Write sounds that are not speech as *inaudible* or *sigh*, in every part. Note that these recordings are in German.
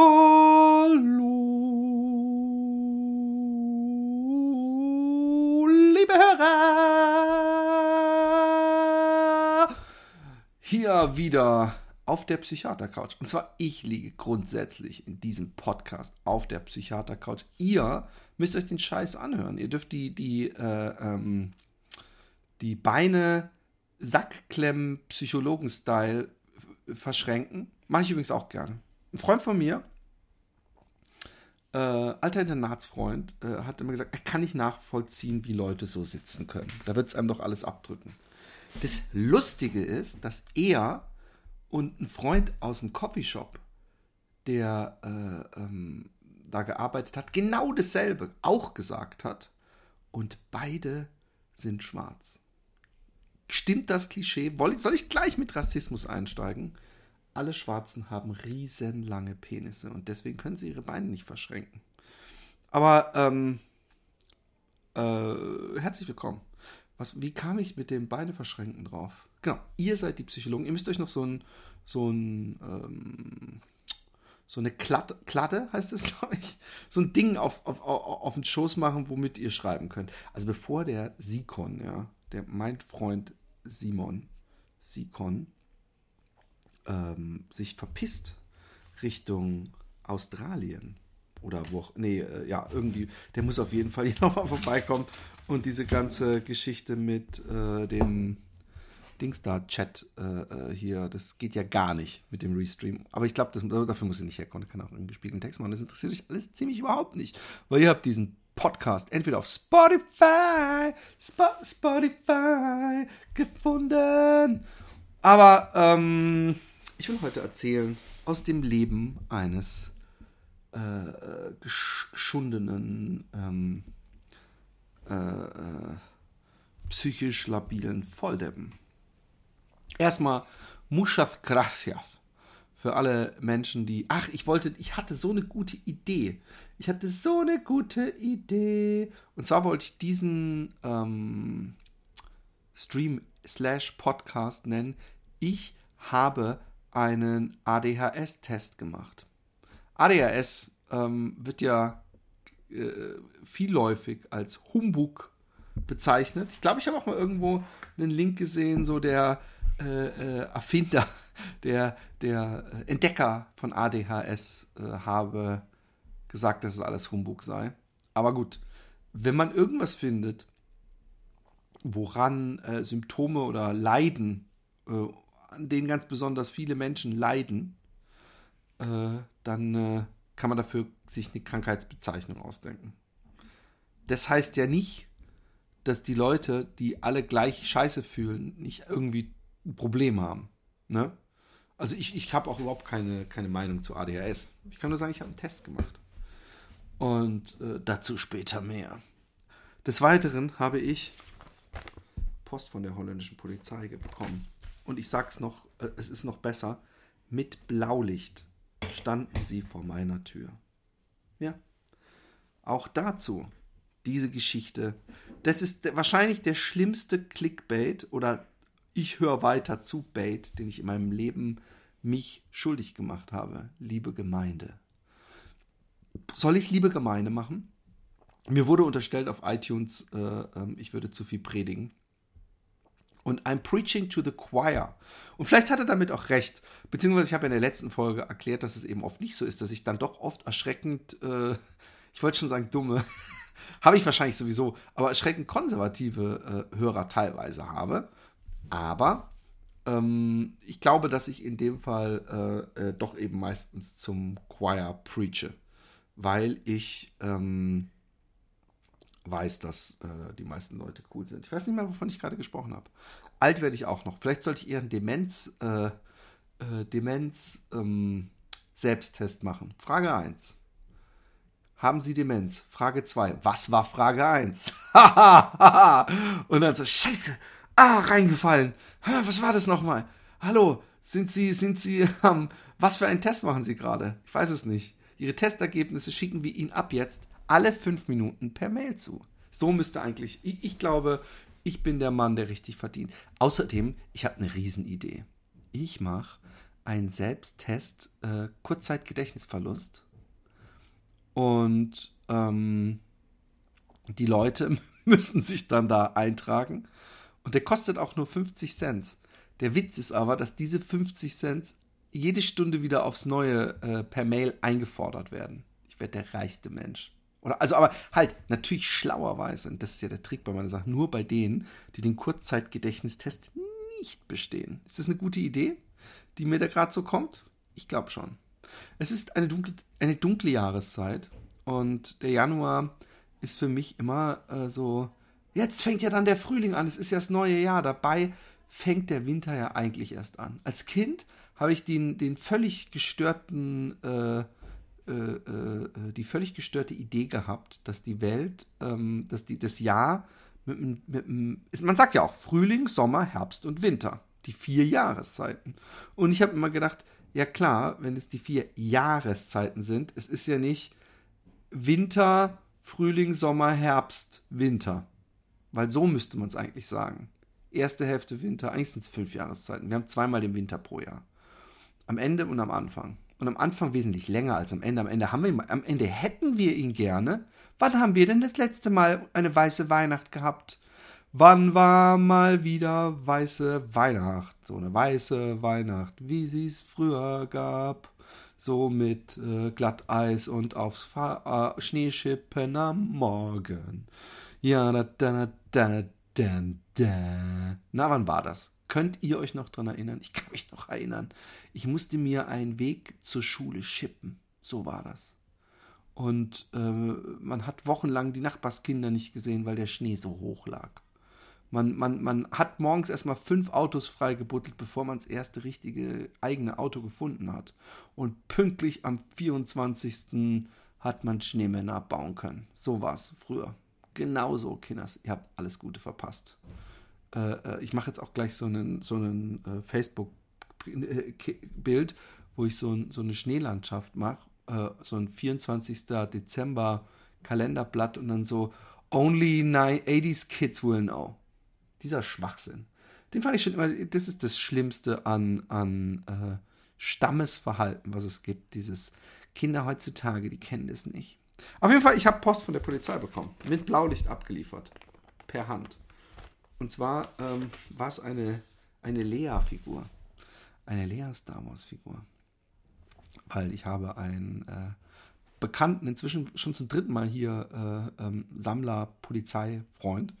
Hallo, liebe Hörer! Hier wieder auf der Psychiatercouch. Und zwar, ich liege grundsätzlich in diesem Podcast auf der Psychiatercouch. Ihr müsst euch den Scheiß anhören. Ihr dürft die, die, äh, ähm, die Beine Sackklemmen Psychologen-Style verschränken. Mache ich übrigens auch gerne. Ein Freund von mir, äh, alter Internatsfreund, äh, hat immer gesagt, er kann nicht nachvollziehen, wie Leute so sitzen können. Da wird es einem doch alles abdrücken. Das Lustige ist, dass er und ein Freund aus dem Coffeeshop, der äh, ähm, da gearbeitet hat, genau dasselbe auch gesagt hat. Und beide sind schwarz. Stimmt das Klischee? Soll ich gleich mit Rassismus einsteigen? Alle Schwarzen haben riesenlange Penisse und deswegen können sie ihre Beine nicht verschränken. Aber ähm, äh, herzlich willkommen. Was, wie kam ich mit dem Beine verschränken drauf? Genau, ihr seid die Psychologen. Ihr müsst euch noch so ein, so ein, ähm, so eine Kladde, Kladde heißt es, *laughs* glaube ich, so ein Ding auf, auf, auf, auf den Schoß machen, womit ihr schreiben könnt. Also bevor der Sikon, ja, der mein Freund Simon Sikon, ähm, sich verpisst Richtung Australien oder wo auch, nee, äh, ja, irgendwie, der muss auf jeden Fall hier *laughs* nochmal vorbeikommen und diese ganze Geschichte mit äh, dem Dingstar-Chat äh, äh, hier, das geht ja gar nicht mit dem Restream. Aber ich glaube, dafür muss ich nicht herkommen. Ich kann auch einen gespielten Text machen. Das interessiert euch alles ziemlich überhaupt nicht. Weil ihr habt diesen Podcast entweder auf Spotify, Sp Spotify gefunden. Aber ähm, ich will heute erzählen aus dem Leben eines äh, geschundenen, ähm, äh, äh, psychisch labilen Volldeppen. Erstmal Mushaf Gracias für alle Menschen, die. Ach, ich wollte, ich hatte so eine gute Idee. Ich hatte so eine gute Idee. Und zwar wollte ich diesen ähm, Stream slash Podcast nennen. Ich habe einen ADHS-Test gemacht. ADHS ähm, wird ja äh, vielläufig als Humbug bezeichnet. Ich glaube, ich habe auch mal irgendwo einen Link gesehen, so der äh, äh, Erfinder, *laughs* der, der Entdecker von ADHS äh, habe gesagt, dass es alles Humbug sei. Aber gut, wenn man irgendwas findet, woran äh, Symptome oder Leiden äh, an denen ganz besonders viele Menschen leiden, äh, dann äh, kann man dafür sich eine Krankheitsbezeichnung ausdenken. Das heißt ja nicht, dass die Leute, die alle gleich scheiße fühlen, nicht irgendwie ein Problem haben. Ne? Also ich, ich habe auch überhaupt keine, keine Meinung zu ADHS. Ich kann nur sagen, ich habe einen Test gemacht. Und äh, dazu später mehr. Des Weiteren habe ich Post von der holländischen Polizei bekommen und ich sag's noch, äh, es ist noch besser, mit Blaulicht standen sie vor meiner Tür. Ja. Auch dazu diese Geschichte. Das ist wahrscheinlich der schlimmste Clickbait oder ich höre weiter zu Bait, den ich in meinem Leben mich schuldig gemacht habe. Liebe Gemeinde. Soll ich liebe Gemeinde machen? Mir wurde unterstellt auf iTunes, äh, äh, ich würde zu viel predigen und I'm preaching to the choir. Und vielleicht hat er damit auch recht. Beziehungsweise ich habe in der letzten Folge erklärt, dass es eben oft nicht so ist, dass ich dann doch oft erschreckend, äh, ich wollte schon sagen dumme, *laughs* habe ich wahrscheinlich sowieso, aber erschreckend konservative äh, Hörer teilweise habe. Aber ähm, ich glaube, dass ich in dem Fall äh, äh doch eben meistens zum Choir preache, weil ich ähm, weiß, dass äh, die meisten Leute cool sind. Ich weiß nicht mehr, wovon ich gerade gesprochen habe. Alt werde ich auch noch. Vielleicht sollte ich eher einen Demenz, äh, äh, Demenz ähm, Selbsttest machen. Frage 1. Haben Sie Demenz? Frage 2. Was war Frage 1? *laughs* Und dann so, scheiße, ah, reingefallen. Was war das nochmal? Hallo, sind Sie, sind Sie, *laughs* ähm, was für einen Test machen Sie gerade? Ich weiß es nicht. Ihre Testergebnisse schicken wir Ihnen ab jetzt alle fünf Minuten per Mail zu. So müsste eigentlich, ich, ich glaube, ich bin der Mann, der richtig verdient. Außerdem, ich habe eine Riesenidee. Ich mache einen Selbsttest äh, Kurzzeitgedächtnisverlust. Und ähm, die Leute *laughs* müssen sich dann da eintragen. Und der kostet auch nur 50 Cent. Der Witz ist aber, dass diese 50 Cent jede Stunde wieder aufs Neue äh, per Mail eingefordert werden. Ich werde der reichste Mensch. Oder, also, aber halt, natürlich schlauerweise, und das ist ja der Trick bei meiner Sache, nur bei denen, die den Kurzzeitgedächtnistest nicht bestehen. Ist das eine gute Idee, die mir da gerade so kommt? Ich glaube schon. Es ist eine dunkle, eine dunkle Jahreszeit und der Januar ist für mich immer äh, so, jetzt fängt ja dann der Frühling an, es ist ja das neue Jahr, dabei fängt der Winter ja eigentlich erst an. Als Kind habe ich den, den völlig gestörten, äh, die völlig gestörte Idee gehabt, dass die Welt, ähm, dass die, das Jahr mit, mit, mit, man sagt ja auch Frühling, Sommer, Herbst und Winter. Die vier Jahreszeiten. Und ich habe immer gedacht, ja klar, wenn es die vier Jahreszeiten sind, es ist ja nicht Winter, Frühling, Sommer, Herbst, Winter. Weil so müsste man es eigentlich sagen. Erste Hälfte Winter, eigentlich sind es fünf Jahreszeiten. Wir haben zweimal den Winter pro Jahr. Am Ende und am Anfang. Und am Anfang wesentlich länger als am Ende. Am Ende haben wir am Ende hätten wir ihn gerne. Wann haben wir denn das letzte Mal eine weiße Weihnacht gehabt? Wann war mal wieder weiße Weihnacht? So eine weiße Weihnacht, wie sie es früher gab so mit äh, Glatteis und aufs Fahr äh, Schneeschippen am Morgen. Ja, da, da, da, da, da. Na, wann war das? Könnt ihr euch noch dran erinnern? Ich kann mich noch erinnern. Ich musste mir einen Weg zur Schule schippen. So war das. Und äh, man hat wochenlang die Nachbarskinder nicht gesehen, weil der Schnee so hoch lag. Man, man, man hat morgens erstmal fünf Autos freigebuttelt, bevor man das erste richtige eigene Auto gefunden hat. Und pünktlich am 24. hat man Schneemänner bauen können. So war es früher. Genauso, Kinders. Ihr habt alles Gute verpasst. Äh, äh ich mache jetzt auch gleich so einen, so einen äh, Facebook-Bild, wo ich so, ein, so eine Schneelandschaft mache. Äh, so ein 24. Dezember Kalenderblatt und dann so Only 80s Kids will know dieser Schwachsinn. Den fand ich schon immer, das ist das Schlimmste an, an äh, Stammesverhalten, was es gibt. Dieses Kinder heutzutage, die kennen das nicht. Auf jeden Fall, ich habe Post von der Polizei bekommen. Mit Blaulicht abgeliefert. Per Hand. Und zwar ähm, war es eine, eine Lea-Figur. Eine Lea Star Wars-Figur. Weil ich habe einen äh, Bekannten, inzwischen schon zum dritten Mal hier, äh, ähm, Sammler, Polizei, Freund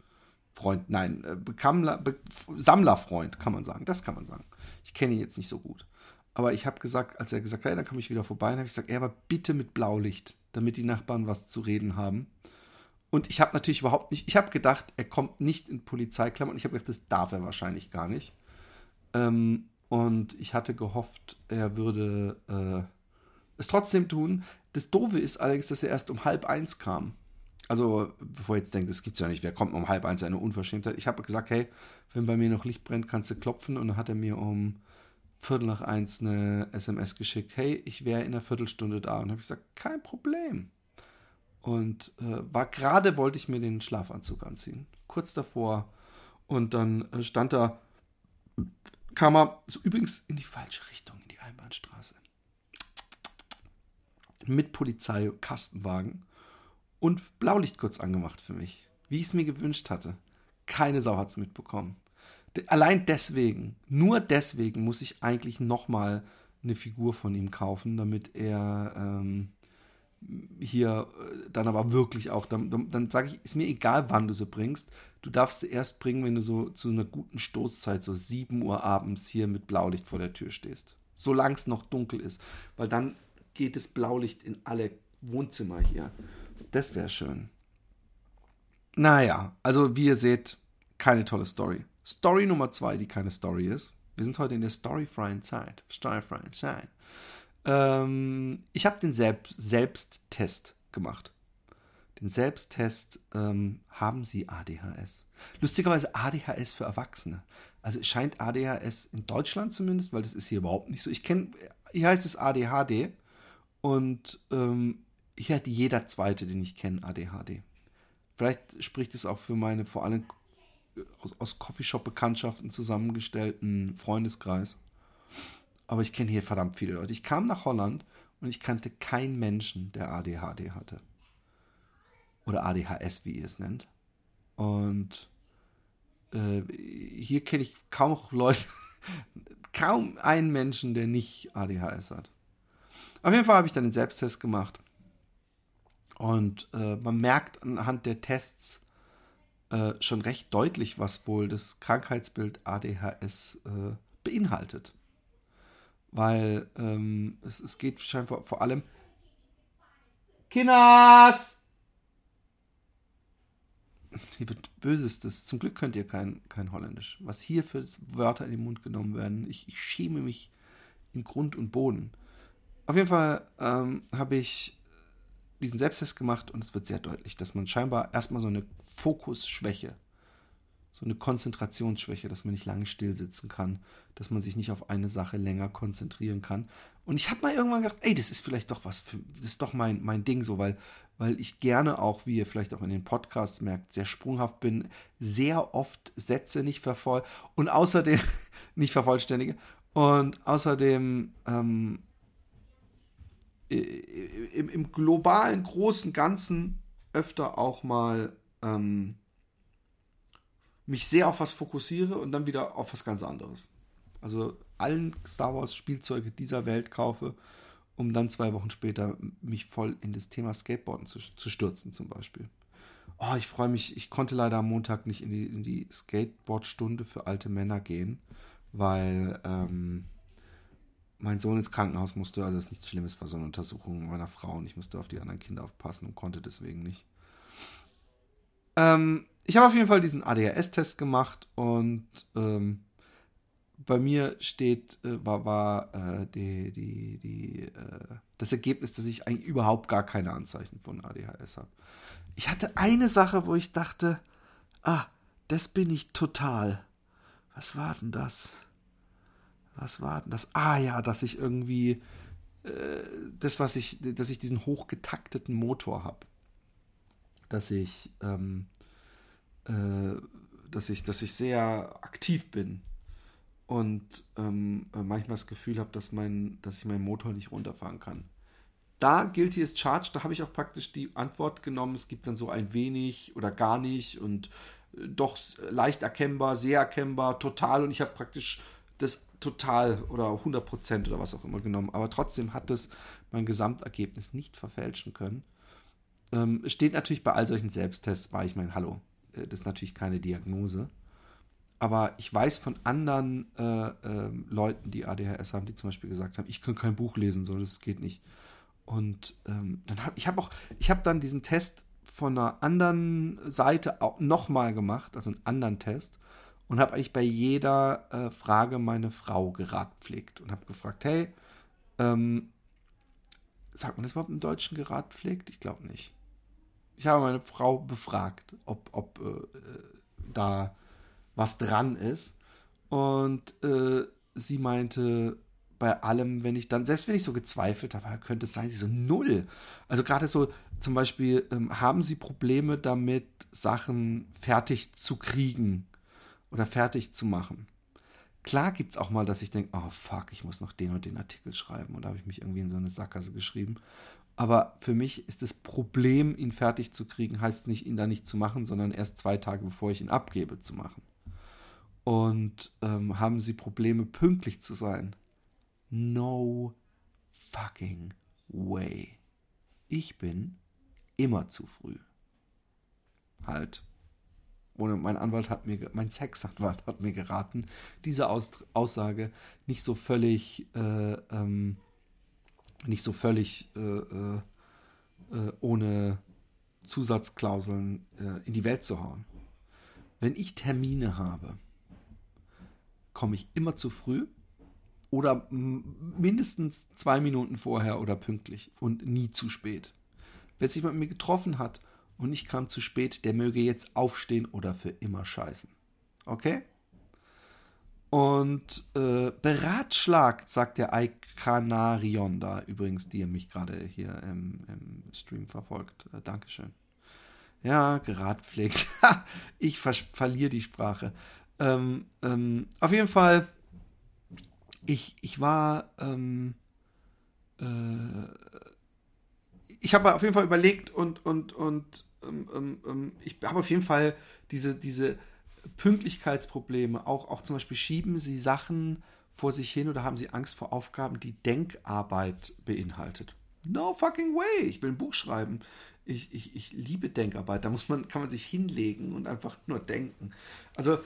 Freund, nein, äh, Bekammler, Be Sammlerfreund, kann man sagen. Das kann man sagen. Ich kenne ihn jetzt nicht so gut. Aber ich habe gesagt, als er gesagt hat, hey, dann komme ich wieder vorbei, dann habe ich gesagt, ey, aber bitte mit Blaulicht, damit die Nachbarn was zu reden haben. Und ich habe natürlich überhaupt nicht, ich habe gedacht, er kommt nicht in Polizeiklammern. Ich habe gedacht, das darf er wahrscheinlich gar nicht. Ähm, und ich hatte gehofft, er würde äh, es trotzdem tun. Das Doofe ist allerdings, dass er erst um halb eins kam. Also, bevor ihr jetzt denkt, das gibt's ja nicht, wer kommt um halb eins, eine Unverschämtheit. Ich habe gesagt, hey, wenn bei mir noch Licht brennt, kannst du klopfen. Und dann hat er mir um Viertel nach eins eine SMS geschickt, hey, ich wäre in einer Viertelstunde da. Und habe ich gesagt, kein Problem. Und äh, war gerade, wollte ich mir den Schlafanzug anziehen. Kurz davor. Und dann äh, stand da, kam er so übrigens in die falsche Richtung, in die Einbahnstraße. Mit Polizei, Kastenwagen und Blaulicht kurz angemacht für mich, wie ich es mir gewünscht hatte. Keine Sau hat es mitbekommen. Allein deswegen, nur deswegen muss ich eigentlich nochmal eine Figur von ihm kaufen, damit er ähm, hier äh, dann aber wirklich auch, dann, dann, dann sage ich, ist mir egal, wann du sie bringst. Du darfst sie erst bringen, wenn du so zu einer guten Stoßzeit, so 7 Uhr abends hier mit Blaulicht vor der Tür stehst. Solange es noch dunkel ist. Weil dann geht das Blaulicht in alle Wohnzimmer hier. Das wäre schön. Naja, also wie ihr seht, keine tolle Story. Story Nummer zwei, die keine Story ist. Wir sind heute in der storyfreien Zeit. Storyfreien Zeit. Ähm, ich habe den Selb Selbsttest gemacht. Den Selbsttest ähm, haben Sie ADHS. Lustigerweise ADHS für Erwachsene. Also scheint ADHS in Deutschland zumindest, weil das ist hier überhaupt nicht so. Ich kenne, hier heißt es ADHD und ähm, hier hat jeder Zweite, den ich kenne, ADHD. Vielleicht spricht es auch für meine vor allem aus, aus Coffeeshop-Bekanntschaften zusammengestellten Freundeskreis. Aber ich kenne hier verdammt viele Leute. Ich kam nach Holland und ich kannte keinen Menschen, der ADHD hatte. Oder ADHS, wie ihr es nennt. Und äh, hier kenne ich kaum Leute, *laughs* kaum einen Menschen, der nicht ADHS hat. Auf jeden Fall habe ich dann den Selbsttest gemacht. Und äh, man merkt anhand der Tests äh, schon recht deutlich, was wohl das Krankheitsbild ADHS äh, beinhaltet. Weil ähm, es, es geht scheinbar vor allem. Kinders! Hier wird Bösestes. Zum Glück könnt ihr kein, kein Holländisch. Was hier für Wörter in den Mund genommen werden, ich, ich schäme mich in Grund und Boden. Auf jeden Fall ähm, habe ich diesen Selbsttest gemacht und es wird sehr deutlich, dass man scheinbar erstmal so eine Fokusschwäche so eine Konzentrationsschwäche, dass man nicht lange still sitzen kann, dass man sich nicht auf eine Sache länger konzentrieren kann. Und ich habe mal irgendwann gedacht, ey, das ist vielleicht doch was, für, das ist doch mein, mein Ding so, weil, weil ich gerne auch, wie ihr vielleicht auch in den Podcasts merkt, sehr sprunghaft bin, sehr oft Sätze nicht vervoll und außerdem *laughs* nicht vervollständige und außerdem ähm, im, im globalen großen Ganzen öfter auch mal ähm, mich sehr auf was fokussiere und dann wieder auf was ganz anderes. Also allen Star Wars Spielzeuge dieser Welt kaufe, um dann zwei Wochen später mich voll in das Thema Skateboarden zu, zu stürzen zum Beispiel. Oh, ich freue mich, ich konnte leider am Montag nicht in die, in die Skateboard-Stunde für alte Männer gehen, weil ähm, mein Sohn ins Krankenhaus musste, also es ist nichts Schlimmes, war so eine Untersuchung meiner Frau und ich musste auf die anderen Kinder aufpassen und konnte deswegen nicht. Ähm, ich habe auf jeden Fall diesen ADHS-Test gemacht und ähm, bei mir steht, äh, war, war äh, die, die, die, äh, das Ergebnis, dass ich eigentlich überhaupt gar keine Anzeichen von ADHS habe. Ich hatte eine Sache, wo ich dachte, ah, das bin ich total. Was war denn das? Was war denn das? Ah ja, dass ich irgendwie äh, das, was ich, dass ich diesen hochgetakteten Motor habe. Dass ich ähm, äh, dass, ich, dass ich sehr aktiv bin und ähm, äh, manchmal das Gefühl habe, dass, mein, dass ich meinen Motor nicht runterfahren kann. Da gilt hier ist Charge, da habe ich auch praktisch die Antwort genommen. Es gibt dann so ein wenig oder gar nicht und äh, doch leicht erkennbar, sehr erkennbar, total und ich habe praktisch das total oder 100% oder was auch immer genommen. Aber trotzdem hat es mein Gesamtergebnis nicht verfälschen können. Ähm, steht natürlich bei all solchen Selbsttests bei, ich meine, hallo, äh, das ist natürlich keine Diagnose. Aber ich weiß von anderen äh, äh, Leuten, die ADHS haben, die zum Beispiel gesagt haben, ich kann kein Buch lesen, so das geht nicht. Und ähm, dann hab, ich habe auch, ich habe dann diesen Test von einer anderen Seite auch nochmal gemacht, also einen anderen Test, und habe eigentlich bei jeder äh, Frage meine Frau geradpflegt und habe gefragt, hey, ähm, sagt man das überhaupt im Deutschen geradpflegt? Ich glaube nicht. Ich habe meine Frau befragt, ob, ob äh, da was dran ist. Und äh, sie meinte, bei allem, wenn ich dann, selbst wenn ich so gezweifelt habe, könnte es sein, sie so null. Also gerade so zum Beispiel, ähm, haben sie Probleme damit, Sachen fertig zu kriegen oder fertig zu machen. Klar gibt es auch mal, dass ich denke, oh fuck, ich muss noch den und den Artikel schreiben. Und da habe ich mich irgendwie in so eine Sackgasse geschrieben. Aber für mich ist das Problem, ihn fertig zu kriegen, heißt nicht, ihn da nicht zu machen, sondern erst zwei Tage bevor ich ihn abgebe zu machen. Und ähm, haben sie Probleme, pünktlich zu sein? No fucking way. Ich bin immer zu früh. Halt. Ohne mein Anwalt hat mir, mein Sexanwalt hat mir geraten, diese Aus Aussage nicht so völlig äh, ähm, nicht so völlig äh, äh, äh, ohne Zusatzklauseln äh, in die Welt zu hauen. Wenn ich Termine habe, komme ich immer zu früh oder mindestens zwei Minuten vorher oder pünktlich und nie zu spät. Wer sich mit mir getroffen hat und ich kam zu spät, der möge jetzt aufstehen oder für immer scheißen. Okay? Und äh, beratschlagt, sagt der Ikanarion da übrigens, die mich gerade hier im, im, Stream verfolgt. Äh, Dankeschön. Ja, geradpflegt. *laughs* ich ver verliere die Sprache. Ähm, ähm, auf jeden Fall ich, ich war, ähm, äh, ich habe auf jeden Fall überlegt und, und, und ähm, ähm, ähm ich habe auf jeden Fall diese, diese Pünktlichkeitsprobleme, auch, auch zum Beispiel schieben sie Sachen vor sich hin oder haben sie Angst vor Aufgaben, die Denkarbeit beinhaltet. No fucking way. Ich will ein Buch schreiben. Ich, ich, ich liebe Denkarbeit. Da muss man, kann man sich hinlegen und einfach nur denken. Also,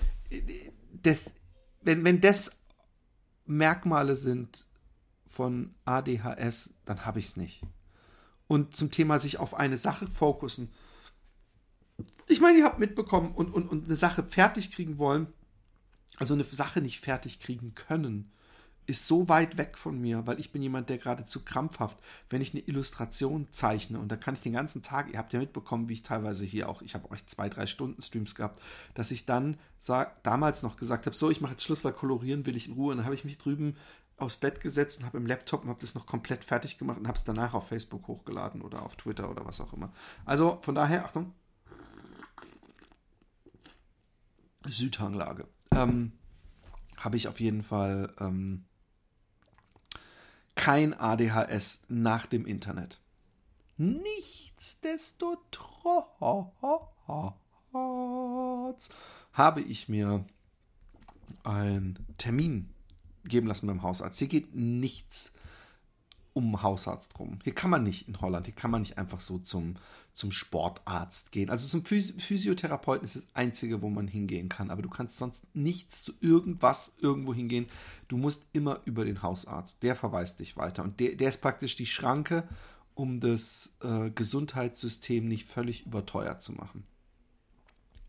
das, wenn, wenn das Merkmale sind von ADHS, dann habe ich es nicht. Und zum Thema sich auf eine Sache fokussen. Ich meine, ihr habt mitbekommen und, und, und eine Sache fertig kriegen wollen, also eine Sache nicht fertig kriegen können, ist so weit weg von mir, weil ich bin jemand, der geradezu krampfhaft, wenn ich eine Illustration zeichne und da kann ich den ganzen Tag, ihr habt ja mitbekommen, wie ich teilweise hier auch, ich habe euch zwei, drei Stunden Streams gehabt, dass ich dann sag, damals noch gesagt habe, so, ich mache jetzt Schluss, weil kolorieren will ich in Ruhe. Und dann habe ich mich drüben aufs Bett gesetzt und habe im Laptop und habe das noch komplett fertig gemacht und habe es danach auf Facebook hochgeladen oder auf Twitter oder was auch immer. Also von daher, Achtung. Südhanglage. Ähm, habe ich auf jeden Fall ähm, kein ADHS nach dem Internet. Nichtsdestotrotz habe ich mir einen Termin geben lassen beim Hausarzt. Hier geht nichts um Hausarzt rum. Hier kann man nicht in Holland, hier kann man nicht einfach so zum, zum Sportarzt gehen. Also zum Physiotherapeuten ist das Einzige, wo man hingehen kann. Aber du kannst sonst nichts zu irgendwas irgendwo hingehen. Du musst immer über den Hausarzt. Der verweist dich weiter. Und der, der ist praktisch die Schranke, um das äh, Gesundheitssystem nicht völlig überteuert zu machen.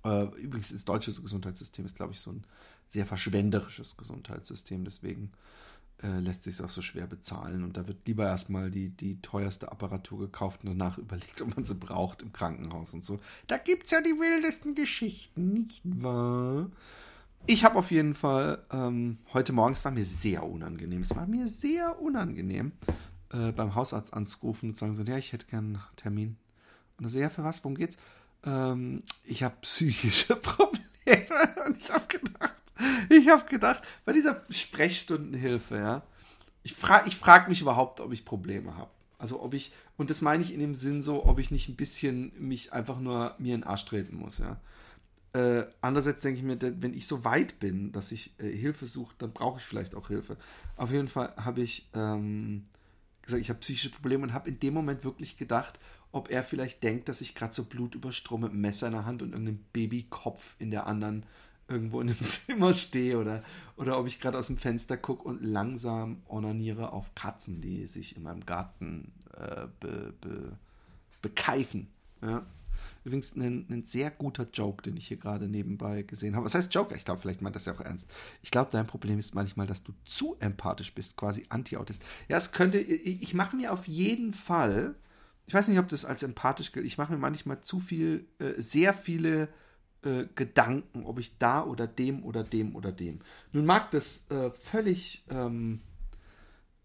Äh, übrigens, das deutsche Gesundheitssystem ist, glaube ich, so ein sehr verschwenderisches Gesundheitssystem. Deswegen äh, lässt sich auch so schwer bezahlen. Und da wird lieber erstmal die, die teuerste Apparatur gekauft und danach *laughs* überlegt, ob man sie braucht im Krankenhaus und so. Da gibt es ja die wildesten Geschichten, nicht wahr? Ich habe auf jeden Fall ähm, heute Morgen, es war mir sehr unangenehm, es war mir sehr unangenehm, äh, beim Hausarzt anzurufen und zu sagen so, ja, ich hätte gern einen Termin. Und er so, ja, für was, worum geht's? Ähm, ich habe psychische *laughs* Probleme. und ich habe gedacht, ich habe gedacht, bei dieser Sprechstundenhilfe, ja, ich frage ich frag mich überhaupt, ob ich Probleme habe. Also ob ich, und das meine ich in dem Sinn so, ob ich nicht ein bisschen mich einfach nur mir in den Arsch treten muss, ja. Äh, andererseits denke ich mir, wenn ich so weit bin, dass ich äh, Hilfe suche, dann brauche ich vielleicht auch Hilfe. Auf jeden Fall habe ich ähm, gesagt, ich habe psychische Probleme und habe in dem Moment wirklich gedacht, ob er vielleicht denkt, dass ich gerade so Blut überstrome, mit Messer in der Hand und irgendeinem Babykopf in der anderen irgendwo in dem *laughs* Zimmer stehe oder, oder ob ich gerade aus dem Fenster gucke und langsam onaniere auf Katzen, die sich in meinem Garten äh, be, be, bekeifen. Ja? Übrigens ein, ein, sehr guter Joke, den ich hier gerade nebenbei gesehen habe. Was heißt Joke? Ich glaube, vielleicht meint das ja auch ernst. Ich glaube, dein Problem ist manchmal, dass du zu empathisch bist, quasi Anti-Autist. Ja, es könnte, ich, ich mache mir auf jeden Fall, ich weiß nicht, ob das als empathisch gilt, ich mache mir manchmal zu viel, äh, sehr viele äh, Gedanken, ob ich da oder dem oder dem oder dem. Nun mag das äh, völlig ähm,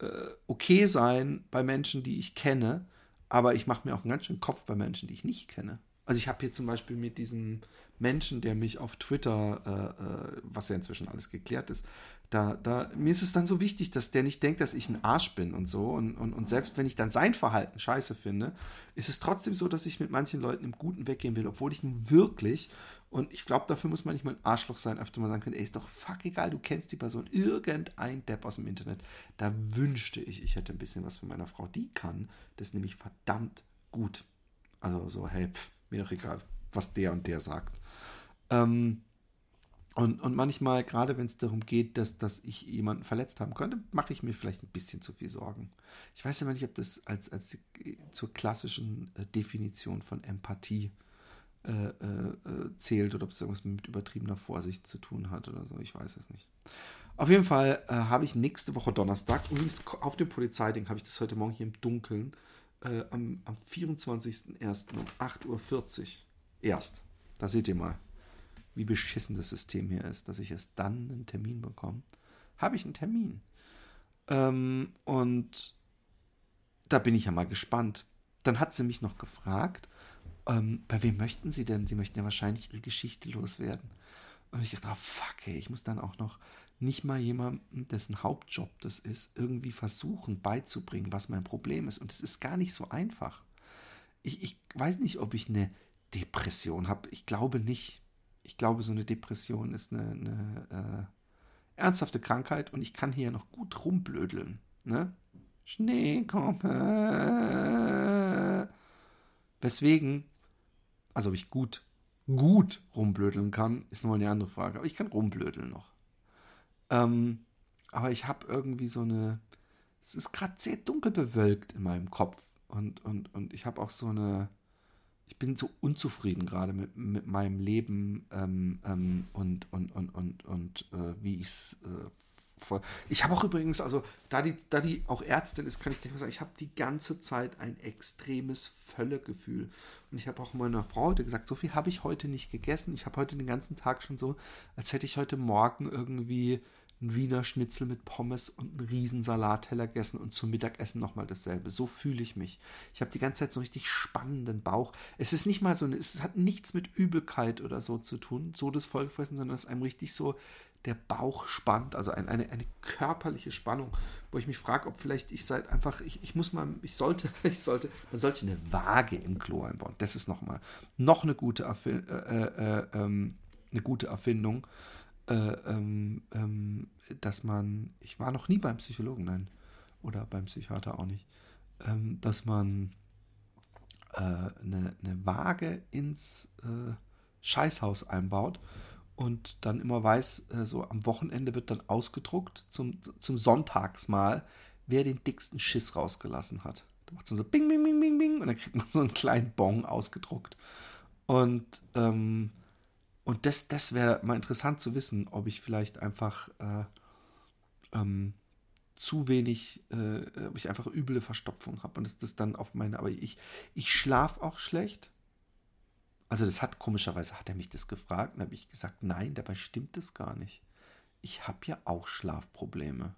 äh, okay sein bei Menschen, die ich kenne, aber ich mache mir auch einen ganz schönen Kopf bei Menschen, die ich nicht kenne. Also ich habe hier zum Beispiel mit diesem Menschen, der mich auf Twitter, äh, äh, was ja inzwischen alles geklärt ist, da, da, mir ist es dann so wichtig, dass der nicht denkt, dass ich ein Arsch bin und so. Und, und, und selbst wenn ich dann sein Verhalten scheiße finde, ist es trotzdem so, dass ich mit manchen Leuten im Guten weggehen will, obwohl ich nun wirklich, und ich glaube, dafür muss man nicht mal ein Arschloch sein, öfter mal sagen können, ey, ist doch fuck egal, du kennst die Person, irgendein Depp aus dem Internet. Da wünschte ich, ich hätte ein bisschen was von meiner Frau. Die kann das nämlich verdammt gut. Also so, hey, pff, mir doch egal, was der und der sagt. Ähm, und, und manchmal, gerade wenn es darum geht, dass, dass ich jemanden verletzt haben könnte, mache ich mir vielleicht ein bisschen zu viel Sorgen. Ich weiß immer nicht, ob das als, als zur klassischen äh, Definition von Empathie äh, äh, zählt oder ob es irgendwas mit übertriebener Vorsicht zu tun hat oder so. Ich weiß es nicht. Auf jeden Fall äh, habe ich nächste Woche Donnerstag, übrigens auf dem Polizeiding habe ich das heute Morgen hier im Dunkeln, äh, am, am 24.01. um 8.40 Uhr erst. Da seht ihr mal wie beschissen das System hier ist, dass ich erst dann einen Termin bekomme. Habe ich einen Termin. Ähm, und da bin ich ja mal gespannt. Dann hat sie mich noch gefragt, ähm, bei wem möchten Sie denn? Sie möchten ja wahrscheinlich Ihre Geschichte loswerden. Und ich dachte, oh, fuck, ey, ich muss dann auch noch nicht mal jemandem, dessen Hauptjob das ist, irgendwie versuchen beizubringen, was mein Problem ist. Und es ist gar nicht so einfach. Ich, ich weiß nicht, ob ich eine Depression habe. Ich glaube nicht. Ich glaube, so eine Depression ist eine, eine äh, ernsthafte Krankheit und ich kann hier noch gut rumblödeln. Ne? Schnee komme. Weswegen, also ob ich gut, gut rumblödeln kann, ist nochmal eine andere Frage. Aber ich kann rumblödeln noch. Ähm, aber ich habe irgendwie so eine. Es ist gerade sehr dunkel bewölkt in meinem Kopf. Und, und, und ich habe auch so eine. Ich bin so unzufrieden gerade mit, mit meinem Leben ähm, ähm, und, und, und, und, und äh, wie ich es äh, voll. Ich habe auch übrigens, also da die, da die auch Ärztin ist, kann ich dir mal sagen, ich habe die ganze Zeit ein extremes Völlegefühl. Und ich habe auch meiner Frau heute gesagt, so viel habe ich heute nicht gegessen. Ich habe heute den ganzen Tag schon so, als hätte ich heute Morgen irgendwie ein Wiener Schnitzel mit Pommes und einen riesen Salatteller gegessen und zum Mittagessen nochmal dasselbe. So fühle ich mich. Ich habe die ganze Zeit so einen richtig spannenden Bauch. Es ist nicht mal so, es hat nichts mit Übelkeit oder so zu tun, so das Vollgefressen, sondern es ist einem richtig so, der Bauch spannt, also ein, eine, eine körperliche Spannung, wo ich mich frage, ob vielleicht ich seit einfach, ich, ich muss mal, ich sollte, *laughs* ich sollte, man sollte eine Waage im Klo einbauen. Das ist nochmal noch eine gute, Erfind, äh, äh, äh, ähm, eine gute Erfindung, äh, ähm, ähm, dass man, ich war noch nie beim Psychologen, nein, oder beim Psychiater auch nicht, ähm, dass man äh, eine, eine Waage ins äh, Scheißhaus einbaut und dann immer weiß, äh, so am Wochenende wird dann ausgedruckt zum, zum Sonntagsmal, wer den dicksten Schiss rausgelassen hat. Da macht es so bing, bing, bing, bing, bing und dann kriegt man *laughs* so einen kleinen Bon ausgedruckt. Und, ähm, und das, das wäre mal interessant zu wissen, ob ich vielleicht einfach äh, ähm, zu wenig, äh, ob ich einfach üble Verstopfung habe und das, das dann auf meine, aber ich, ich schlafe auch schlecht also das hat komischerweise, hat er mich das gefragt und habe ich gesagt, nein, dabei stimmt es gar nicht. Ich habe ja auch Schlafprobleme.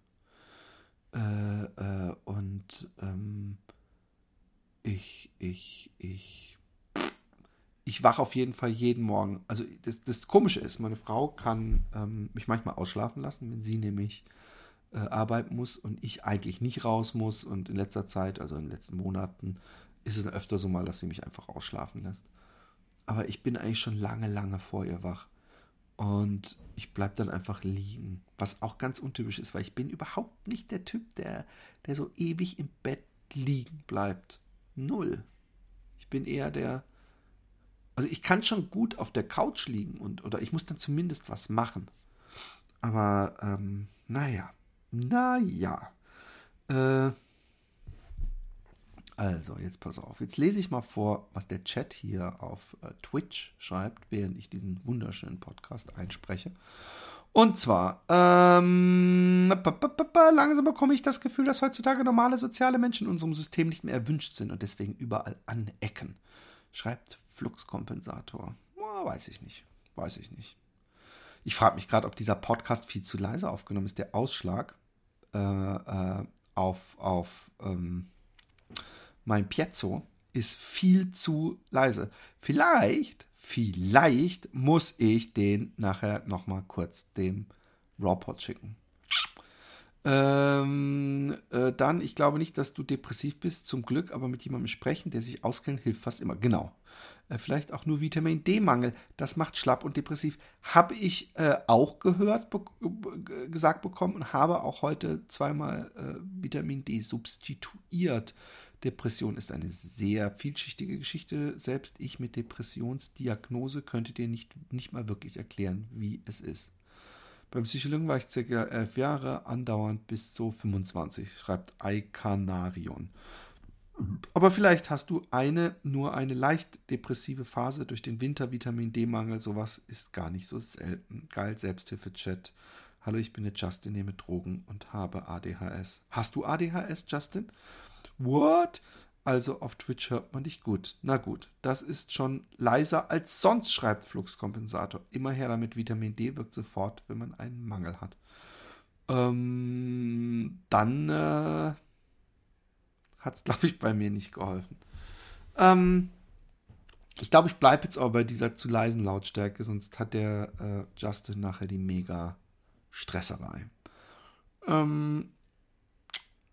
Äh, äh, und ähm, ich, ich, ich, ich wache auf jeden Fall jeden Morgen. Also das, das Komische ist, meine Frau kann ähm, mich manchmal ausschlafen lassen, wenn sie nämlich äh, arbeiten muss und ich eigentlich nicht raus muss. Und in letzter Zeit, also in den letzten Monaten, ist es öfter so mal, dass sie mich einfach ausschlafen lässt. Aber ich bin eigentlich schon lange, lange vor ihr wach. Und ich bleibe dann einfach liegen. Was auch ganz untypisch ist, weil ich bin überhaupt nicht der Typ, der, der so ewig im Bett liegen bleibt. Null. Ich bin eher der. Also ich kann schon gut auf der Couch liegen und oder ich muss dann zumindest was machen. Aber ähm, naja. Naja. Äh, also, jetzt pass auf. Jetzt lese ich mal vor, was der Chat hier auf äh, Twitch schreibt, während ich diesen wunderschönen Podcast einspreche. Und zwar, ähm, langsam bekomme ich das Gefühl, dass heutzutage normale soziale Menschen in unserem System nicht mehr erwünscht sind und deswegen überall anecken. Schreibt Fluxkompensator. Oh, weiß ich nicht. Weiß ich nicht. Ich frage mich gerade, ob dieser Podcast viel zu leise aufgenommen ist. Der Ausschlag äh, äh, auf, auf ähm, mein Piezo ist viel zu leise. Vielleicht, vielleicht muss ich den nachher nochmal kurz dem RawPod schicken. Ähm, äh, dann, ich glaube nicht, dass du depressiv bist, zum Glück, aber mit jemandem sprechen, der sich auskennt, hilft fast immer. Genau. Äh, vielleicht auch nur Vitamin D-Mangel, das macht schlapp und depressiv. Habe ich äh, auch gehört, be gesagt bekommen und habe auch heute zweimal äh, Vitamin D substituiert. Depression ist eine sehr vielschichtige Geschichte. Selbst ich mit Depressionsdiagnose könnte dir nicht, nicht mal wirklich erklären, wie es ist. Beim Psychologen war ich circa elf Jahre, andauernd bis zu 25, schreibt Eikanarion. Aber vielleicht hast du eine, nur eine leicht depressive Phase durch den Winter, Vitamin D-Mangel. Sowas ist gar nicht so selten. Geil, Selbsthilfe-Chat. Hallo, ich bin der Justin, nehme Drogen und habe ADHS. Hast du ADHS, Justin? What? Also auf Twitch hört man dich gut. Na gut, das ist schon leiser als sonst, schreibt Fluxkompensator. Immer her damit, Vitamin D wirkt sofort, wenn man einen Mangel hat. Ähm, dann äh, hat es, glaube ich, bei mir nicht geholfen. Ähm, ich glaube, ich bleibe jetzt aber bei dieser zu leisen Lautstärke, sonst hat der äh, Justin nachher die mega Stresserei. Ähm,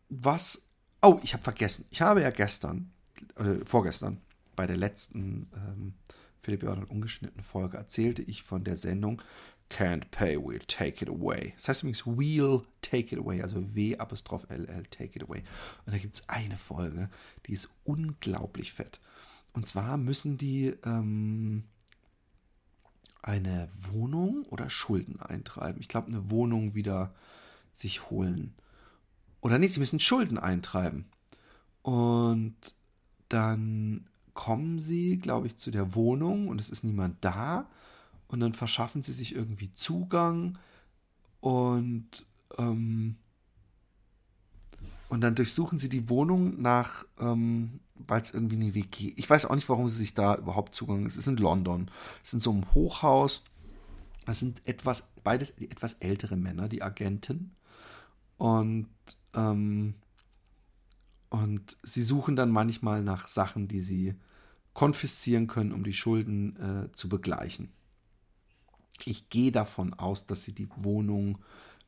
was. Oh, ich habe vergessen. Ich habe ja gestern, äh, vorgestern, bei der letzten ähm, Philipp Jordan ungeschnittenen Folge erzählte ich von der Sendung Can't Pay, We'll Take It Away. Das heißt übrigens We'll Take It Away, also W Apostroph LL Take It Away. Und da gibt es eine Folge, die ist unglaublich fett. Und zwar müssen die ähm, eine Wohnung oder Schulden eintreiben. Ich glaube, eine Wohnung wieder sich holen. Oder nee, sie müssen Schulden eintreiben. Und dann kommen sie, glaube ich, zu der Wohnung und es ist niemand da. Und dann verschaffen sie sich irgendwie Zugang und, ähm, und dann durchsuchen sie die Wohnung nach, ähm, weil es irgendwie eine WG. Ich weiß auch nicht, warum sie sich da überhaupt Zugang. Es ist in London. Es ist in so einem Hochhaus. Es sind etwas, beides etwas ältere Männer, die Agenten. Und, ähm, und sie suchen dann manchmal nach Sachen, die sie konfiszieren können, um die Schulden äh, zu begleichen. Ich gehe davon aus, dass sie die Wohnung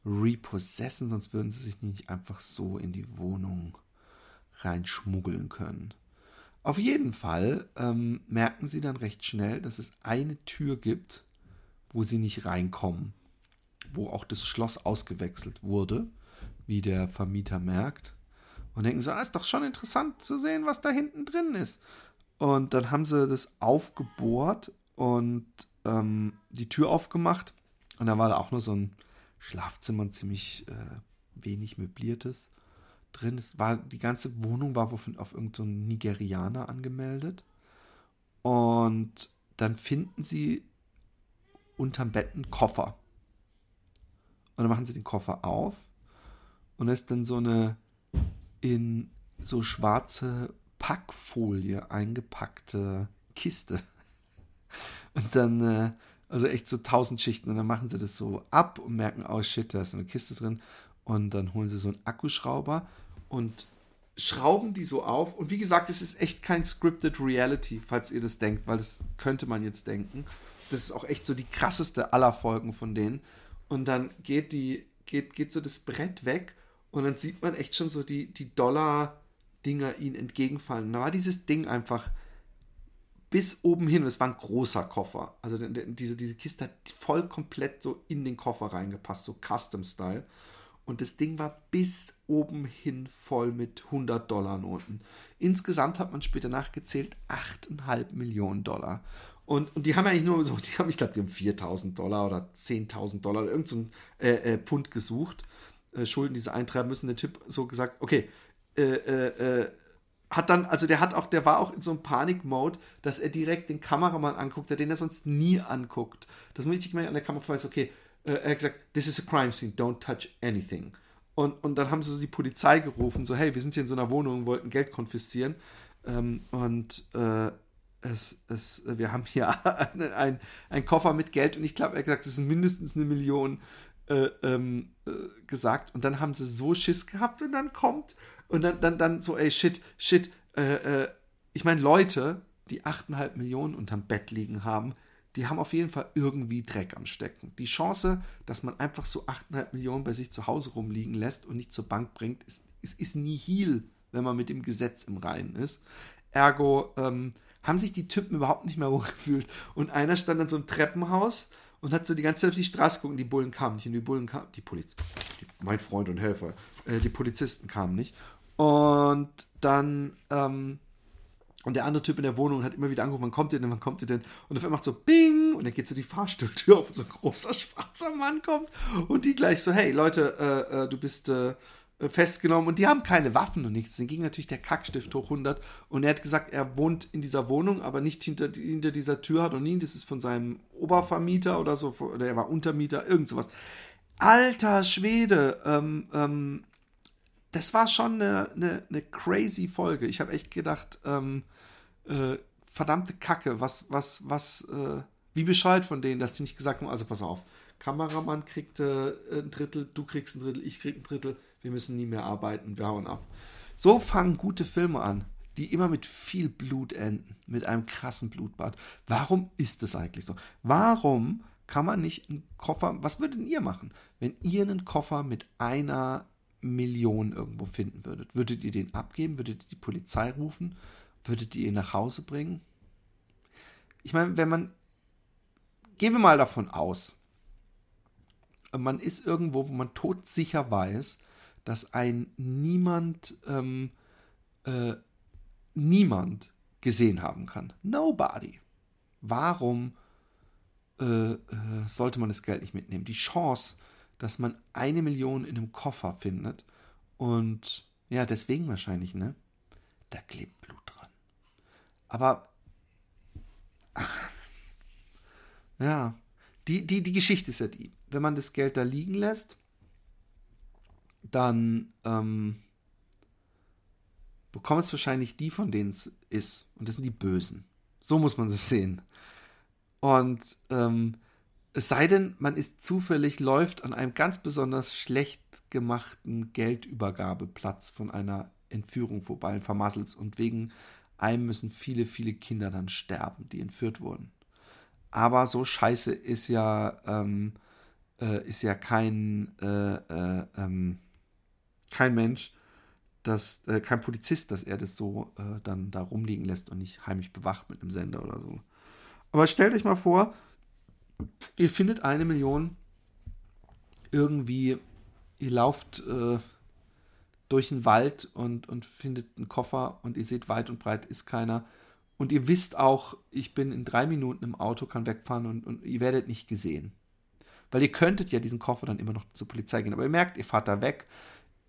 repossessen, sonst würden sie sich nicht einfach so in die Wohnung reinschmuggeln können. Auf jeden Fall ähm, merken sie dann recht schnell, dass es eine Tür gibt, wo sie nicht reinkommen, wo auch das Schloss ausgewechselt wurde, wie der Vermieter merkt. Und denken so, ah, ist doch schon interessant zu sehen, was da hinten drin ist. Und dann haben sie das aufgebohrt und ähm, die Tür aufgemacht. Und da war da auch nur so ein Schlafzimmer, ein ziemlich äh, wenig möbliertes drin. Es war, die ganze Wohnung war auf, auf irgendeinen so Nigerianer angemeldet. Und dann finden sie unterm Bett einen Koffer. Und dann machen sie den Koffer auf. Und da ist dann so eine in so schwarze Packfolie eingepackte Kiste. *laughs* Und dann, äh, also echt so tausend Schichten. Und dann machen sie das so ab und merken, oh shit, da ist eine Kiste drin. Und dann holen sie so einen Akkuschrauber und schrauben die so auf. Und wie gesagt, es ist echt kein scripted Reality, falls ihr das denkt, weil das könnte man jetzt denken. Das ist auch echt so die krasseste aller Folgen von denen. Und dann geht die, geht, geht so das Brett weg und dann sieht man echt schon so die, die Dollar-Dinger ihnen entgegenfallen. Da war dieses Ding einfach bis oben hin. Und es war ein großer Koffer. Also diese, diese Kiste hat voll komplett so in den Koffer reingepasst, so Custom-Style. Und das Ding war bis oben hin voll mit 100 Dollar Noten. Insgesamt hat man später nachgezählt 8,5 Millionen Dollar. Und, und die haben eigentlich nur so, die haben, ich glaube, die haben 4.000 Dollar oder 10.000 Dollar oder irgendein so äh, äh, Pfund gesucht. Äh, Schulden, die sie eintreiben müssen. Der Typ so gesagt, okay, äh, äh, äh hat dann, also der hat auch, der war auch in so einem Panik-Mode, dass er direkt den Kameramann anguckt, den er sonst nie anguckt. Das muss ich mal an der Kamera weiß, okay, äh, er hat gesagt, this is a crime scene, don't touch anything. Und, und dann haben sie so die Polizei gerufen, so, hey, wir sind hier in so einer Wohnung wollten Geld konfiszieren. Ähm, und äh, es, es, wir haben hier *laughs* ein, ein Koffer mit Geld und ich glaube, er hat gesagt, das sind mindestens eine Million äh, ähm, äh, gesagt. Und dann haben sie so Schiss gehabt und dann kommt und dann, dann, dann so, ey, shit, shit. Äh, äh, ich meine, Leute, die 8,5 Millionen unterm Bett liegen haben, die haben auf jeden Fall irgendwie Dreck am Stecken. Die Chance, dass man einfach so 8,5 Millionen bei sich zu Hause rumliegen lässt und nicht zur Bank bringt, ist, ist, ist nihil, wenn man mit dem Gesetz im Reinen ist. Ergo ähm, haben sich die Typen überhaupt nicht mehr wohlgefühlt. Und einer stand an so einem Treppenhaus und hat so die ganze Zeit auf die Straße geguckt und die Bullen kamen nicht. Und die Bullen kamen, die Polizei, mein Freund und Helfer, äh, die Polizisten kamen nicht. Und dann, ähm, und der andere Typ in der Wohnung hat immer wieder angerufen, wann kommt ihr denn, wann kommt ihr denn? Und auf einmal macht so Bing und dann geht so die Fahrstuhltür auf und so ein großer schwarzer Mann kommt und die gleich so, hey Leute, äh, äh, du bist äh, festgenommen und die haben keine Waffen und nichts. Dann ging natürlich der Kackstift hoch 100 und er hat gesagt, er wohnt in dieser Wohnung, aber nicht hinter, hinter dieser Tür hat und nie, das ist von seinem Obervermieter oder so, oder er war Untermieter, irgend sowas. Alter Schwede, ähm, ähm, das war schon eine, eine, eine crazy Folge. Ich habe echt gedacht, ähm, äh, verdammte Kacke, was, was, was, äh, wie bescheuert von denen, dass die nicht gesagt haben, also pass auf, Kameramann kriegt äh, ein Drittel, du kriegst ein Drittel, ich krieg ein Drittel, wir müssen nie mehr arbeiten, wir hauen ab. So fangen gute Filme an, die immer mit viel Blut enden, mit einem krassen Blutbad. Warum ist das eigentlich so? Warum kann man nicht einen Koffer, was würdet ihr machen, wenn ihr einen Koffer mit einer Million irgendwo finden würdet? Würdet ihr den abgeben? Würdet ihr die Polizei rufen? Würdet ihr ihn nach Hause bringen? Ich meine, wenn man, gehen wir mal davon aus, man ist irgendwo, wo man todsicher weiß, dass ein niemand, ähm, äh, niemand gesehen haben kann. Nobody. Warum äh, äh, sollte man das Geld nicht mitnehmen? Die Chance, dass man eine Million in einem Koffer findet und ja, deswegen wahrscheinlich, ne? Da klebt Blut dran. Aber ach, ja, die, die, die Geschichte ist ja die, wenn man das Geld da liegen lässt, dann ähm, bekommen es wahrscheinlich die, von denen es ist. Und das sind die Bösen. So muss man es sehen. Und ähm, es sei denn, man ist zufällig, läuft an einem ganz besonders schlecht gemachten Geldübergabeplatz von einer Entführung vorbei und vermasselt und wegen einem müssen viele, viele Kinder dann sterben, die entführt wurden. Aber so scheiße ist ja, ähm, äh, ist ja kein, äh, äh, ähm, kein Mensch, dass, äh, kein Polizist, dass er das so äh, dann da rumliegen lässt und nicht heimlich bewacht mit einem Sender oder so. Aber stellt euch mal vor, ihr findet eine Million irgendwie, ihr lauft äh, durch den Wald und, und findet einen Koffer und ihr seht weit und breit ist keiner. Und ihr wisst auch, ich bin in drei Minuten im Auto, kann wegfahren und, und ihr werdet nicht gesehen. Weil ihr könntet ja diesen Koffer dann immer noch zur Polizei gehen. Aber ihr merkt, ihr fahrt da weg.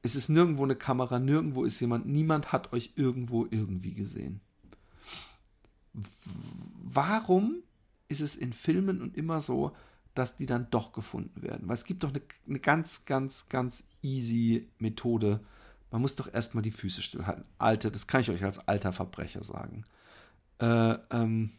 Es ist nirgendwo eine Kamera, nirgendwo ist jemand, niemand hat euch irgendwo irgendwie gesehen warum ist es in Filmen und immer so, dass die dann doch gefunden werden? Weil es gibt doch eine, eine ganz, ganz, ganz easy Methode. Man muss doch erstmal die Füße stillhalten. Alter, das kann ich euch als alter Verbrecher sagen. Äh, ähm,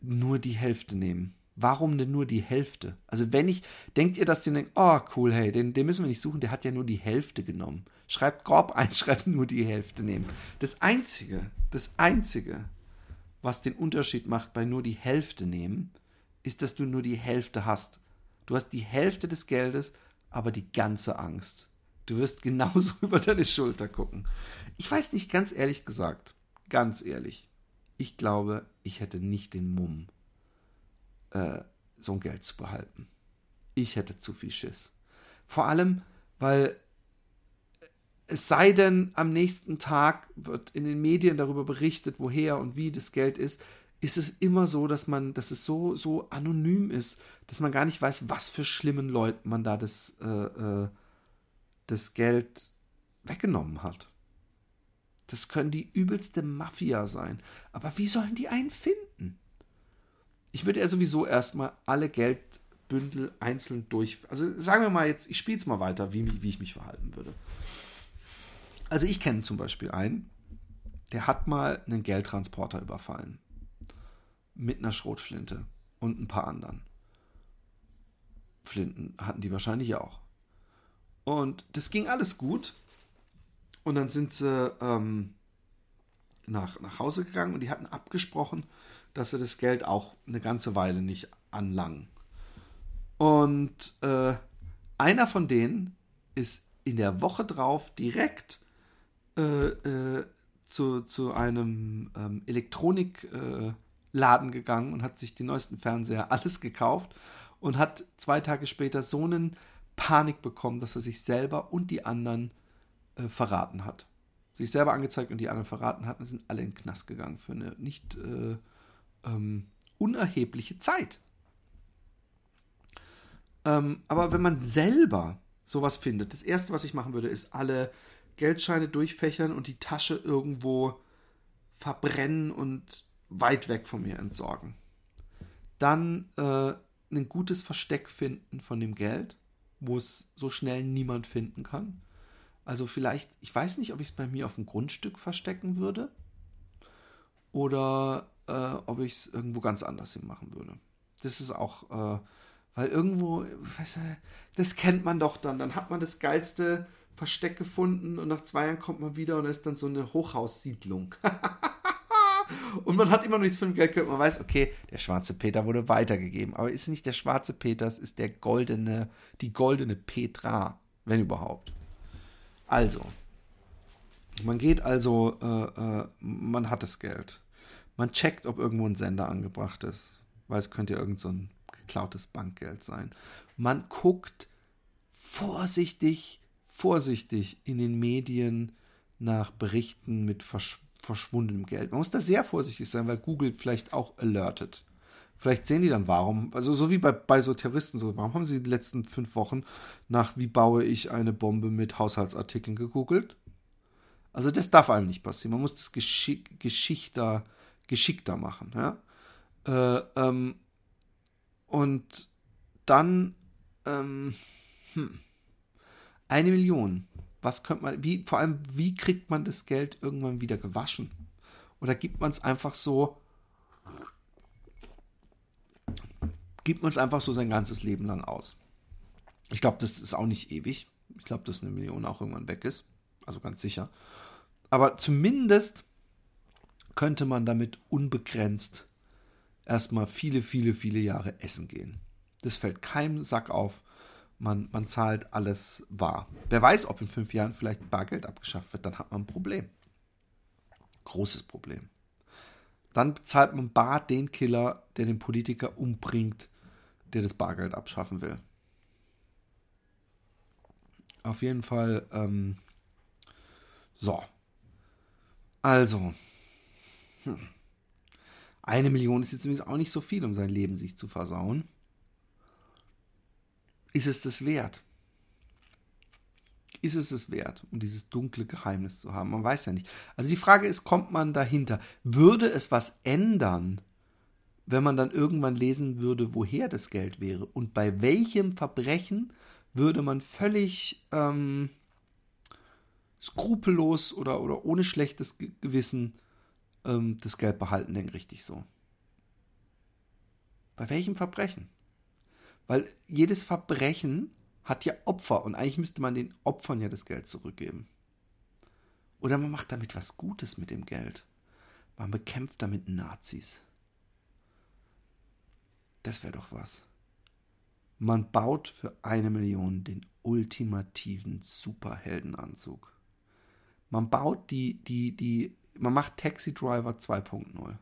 nur die Hälfte nehmen. Warum denn nur die Hälfte? Also wenn ich, denkt ihr, dass die denken, oh cool, hey, den, den müssen wir nicht suchen, der hat ja nur die Hälfte genommen. Schreibt grob ein, *laughs* schreibt nur die Hälfte nehmen. Das Einzige, das Einzige, was den Unterschied macht bei nur die Hälfte nehmen, ist, dass du nur die Hälfte hast. Du hast die Hälfte des Geldes, aber die ganze Angst. Du wirst *laughs* genauso *laughs* über deine Schulter gucken. Ich weiß nicht, ganz ehrlich gesagt, ganz ehrlich, ich glaube, ich hätte nicht den Mumm, äh, so ein Geld zu behalten. Ich hätte zu viel Schiss. Vor allem, weil es sei denn, am nächsten Tag wird in den Medien darüber berichtet, woher und wie das Geld ist, ist es immer so, dass man, dass es so, so anonym ist, dass man gar nicht weiß, was für schlimmen Leuten man da das, äh, äh, das Geld weggenommen hat. Das können die übelste Mafia sein. Aber wie sollen die einen finden? Ich würde ja sowieso erstmal alle Geldbündel einzeln durch. Also sagen wir mal jetzt, ich spiele es mal weiter, wie, wie ich mich verhalten würde. Also ich kenne zum Beispiel einen, der hat mal einen Geldtransporter überfallen. Mit einer Schrotflinte und ein paar anderen. Flinten hatten die wahrscheinlich auch. Und das ging alles gut. Und dann sind sie ähm, nach, nach Hause gegangen und die hatten abgesprochen, dass sie das Geld auch eine ganze Weile nicht anlangen. Und äh, einer von denen ist in der Woche drauf direkt äh, äh, zu, zu einem ähm, Elektronikladen gegangen und hat sich den neuesten Fernseher *laughs* alles gekauft und hat zwei Tage später so einen Panik bekommen, dass er sich selber und die anderen äh, verraten hat. Sich selber angezeigt und die anderen verraten hat und sind alle in den Knast gegangen für eine nicht äh, ähm, unerhebliche Zeit. Ähm, aber wenn man selber sowas findet, das erste, was ich machen würde, ist alle Geldscheine durchfächern und die Tasche irgendwo verbrennen und weit weg von mir entsorgen. Dann äh, ein gutes Versteck finden von dem Geld, wo es so schnell niemand finden kann. Also vielleicht, ich weiß nicht, ob ich es bei mir auf dem Grundstück verstecken würde oder äh, ob ich es irgendwo ganz anders hin machen würde. Das ist auch, äh, weil irgendwo, weißt du, das kennt man doch dann. Dann hat man das geilste Versteck gefunden und nach zwei Jahren kommt man wieder und ist dann so eine Hochhaussiedlung. *laughs* und man hat immer noch nichts von dem Geld gehört. Man weiß, okay, der schwarze Peter wurde weitergegeben. Aber ist nicht der schwarze Peter, es ist der goldene, die goldene Petra, wenn überhaupt. Also, man geht also, äh, äh, man hat das Geld. Man checkt, ob irgendwo ein Sender angebracht ist, weil es könnte ja irgend so ein geklautes Bankgeld sein. Man guckt vorsichtig, vorsichtig in den Medien nach Berichten mit versch verschwundenem Geld. Man muss da sehr vorsichtig sein, weil Google vielleicht auch alertet. Vielleicht sehen die dann, warum, also so wie bei, bei so Terroristen, so, warum haben sie die letzten fünf Wochen nach wie baue ich eine Bombe mit Haushaltsartikeln gegoogelt? Also das darf einem nicht passieren. Man muss das geschick, geschickter, geschickter machen. Ja? Äh, ähm, und dann ähm, hm, eine Million. Was könnte man, wie, vor allem, wie kriegt man das Geld irgendwann wieder gewaschen? Oder gibt man es einfach so, gibt man es einfach so sein ganzes Leben lang aus? Ich glaube, das ist auch nicht ewig. Ich glaube, dass eine Million auch irgendwann weg ist. Also ganz sicher. Aber zumindest könnte man damit unbegrenzt erstmal viele, viele, viele Jahre essen gehen. Das fällt keinem Sack auf. Man, man zahlt alles bar. Wer weiß, ob in fünf Jahren vielleicht Bargeld abgeschafft wird, dann hat man ein Problem. Großes Problem. Dann zahlt man bar den Killer, der den Politiker umbringt, der das Bargeld abschaffen will. Auf jeden Fall, ähm, so. Also, hm. eine Million ist jetzt übrigens auch nicht so viel, um sein Leben sich zu versauen. Ist es das wert? Ist es es wert, um dieses dunkle Geheimnis zu haben? Man weiß ja nicht. Also die Frage ist, kommt man dahinter? Würde es was ändern, wenn man dann irgendwann lesen würde, woher das Geld wäre? Und bei welchem Verbrechen würde man völlig ähm, skrupellos oder, oder ohne schlechtes Gewissen ähm, das Geld behalten, denn richtig so. Bei welchem Verbrechen? Weil jedes Verbrechen hat ja Opfer und eigentlich müsste man den Opfern ja das Geld zurückgeben. Oder man macht damit was Gutes mit dem Geld. Man bekämpft damit Nazis. Das wäre doch was. Man baut für eine Million den ultimativen Superheldenanzug. Man baut die, die, die, man macht Taxi Driver 2.0.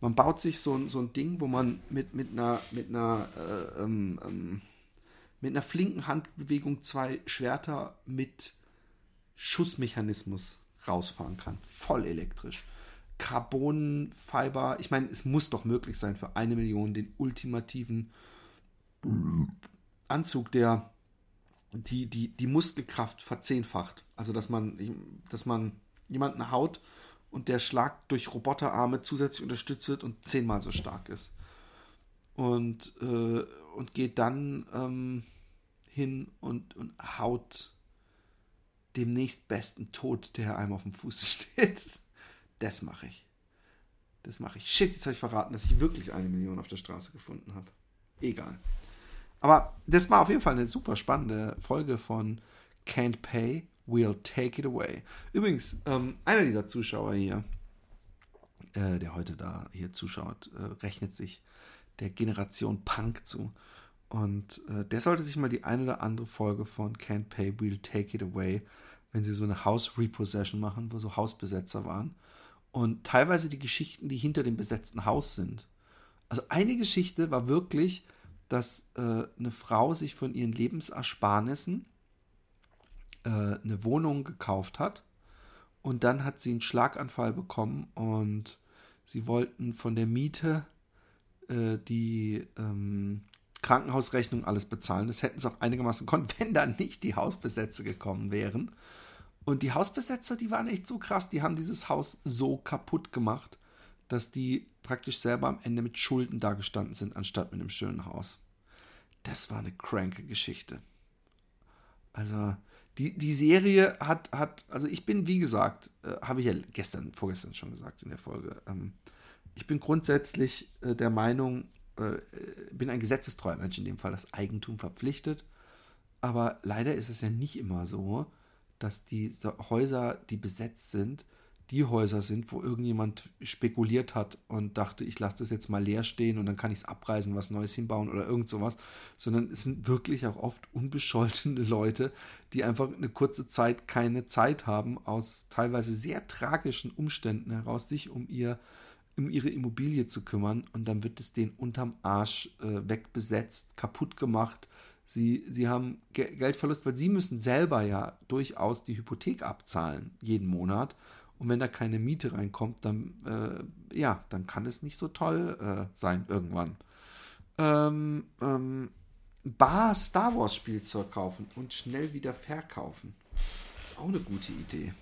Man baut sich so, so ein Ding, wo man mit, mit einer, mit einer, äh, ähm, ähm, mit einer flinken Handbewegung zwei Schwerter mit Schussmechanismus rausfahren kann. Voll elektrisch. Carbonfiber, ich meine, es muss doch möglich sein für eine Million den ultimativen Anzug, der die, die, die Muskelkraft verzehnfacht. Also, dass man, dass man jemanden haut und der Schlag durch Roboterarme zusätzlich unterstützt wird und zehnmal so stark ist. Und, äh, und geht dann ähm, hin und, und haut dem nächstbesten Tod, der einem auf dem Fuß *laughs* steht. Das mache ich. Das mache ich. Shit, jetzt habe ich verraten, dass ich wirklich eine Million auf der Straße gefunden habe. Egal. Aber das war auf jeden Fall eine super spannende Folge von Can't Pay, We'll Take It Away. Übrigens, ähm, einer dieser Zuschauer hier, äh, der heute da hier zuschaut, äh, rechnet sich der Generation Punk zu. Und äh, der sollte sich mal die eine oder andere Folge von Can't Pay, We'll Take It Away, wenn sie so eine House Repossession machen, wo so Hausbesetzer waren. Und teilweise die Geschichten, die hinter dem besetzten Haus sind. Also eine Geschichte war wirklich, dass äh, eine Frau sich von ihren Lebensersparnissen äh, eine Wohnung gekauft hat und dann hat sie einen Schlaganfall bekommen und sie wollten von der Miete äh, die ähm, Krankenhausrechnung alles bezahlen. Das hätten sie auch einigermaßen *laughs* konnten, wenn da nicht die Hausbesetzer gekommen wären. Und die Hausbesetzer, die waren echt so krass, die haben dieses Haus so kaputt gemacht, dass die praktisch selber am Ende mit Schulden dagestanden sind, anstatt mit einem schönen Haus. Das war eine cranke Geschichte. Also, die, die Serie hat, hat, also ich bin, wie gesagt, äh, habe ich ja gestern, vorgestern schon gesagt in der Folge, ähm, ich bin grundsätzlich äh, der Meinung, äh, bin ein gesetzestreuer Mensch in dem Fall, das Eigentum verpflichtet. Aber leider ist es ja nicht immer so, dass die Häuser, die besetzt sind, die Häuser sind, wo irgendjemand spekuliert hat und dachte, ich lasse das jetzt mal leer stehen und dann kann ich es abreißen, was Neues hinbauen oder irgend sowas, sondern es sind wirklich auch oft unbescholtene Leute, die einfach eine kurze Zeit keine Zeit haben, aus teilweise sehr tragischen Umständen heraus, sich um ihr um ihre Immobilie zu kümmern. Und dann wird es denen unterm Arsch äh, wegbesetzt, kaputt gemacht. Sie, sie haben Ge Geldverlust, weil sie müssen selber ja durchaus die Hypothek abzahlen jeden Monat und wenn da keine Miete reinkommt, dann, äh, ja, dann kann es nicht so toll äh, sein irgendwann. Ähm, ähm, Bar Star Wars Spielzeug kaufen und schnell wieder verkaufen. Ist auch eine gute Idee.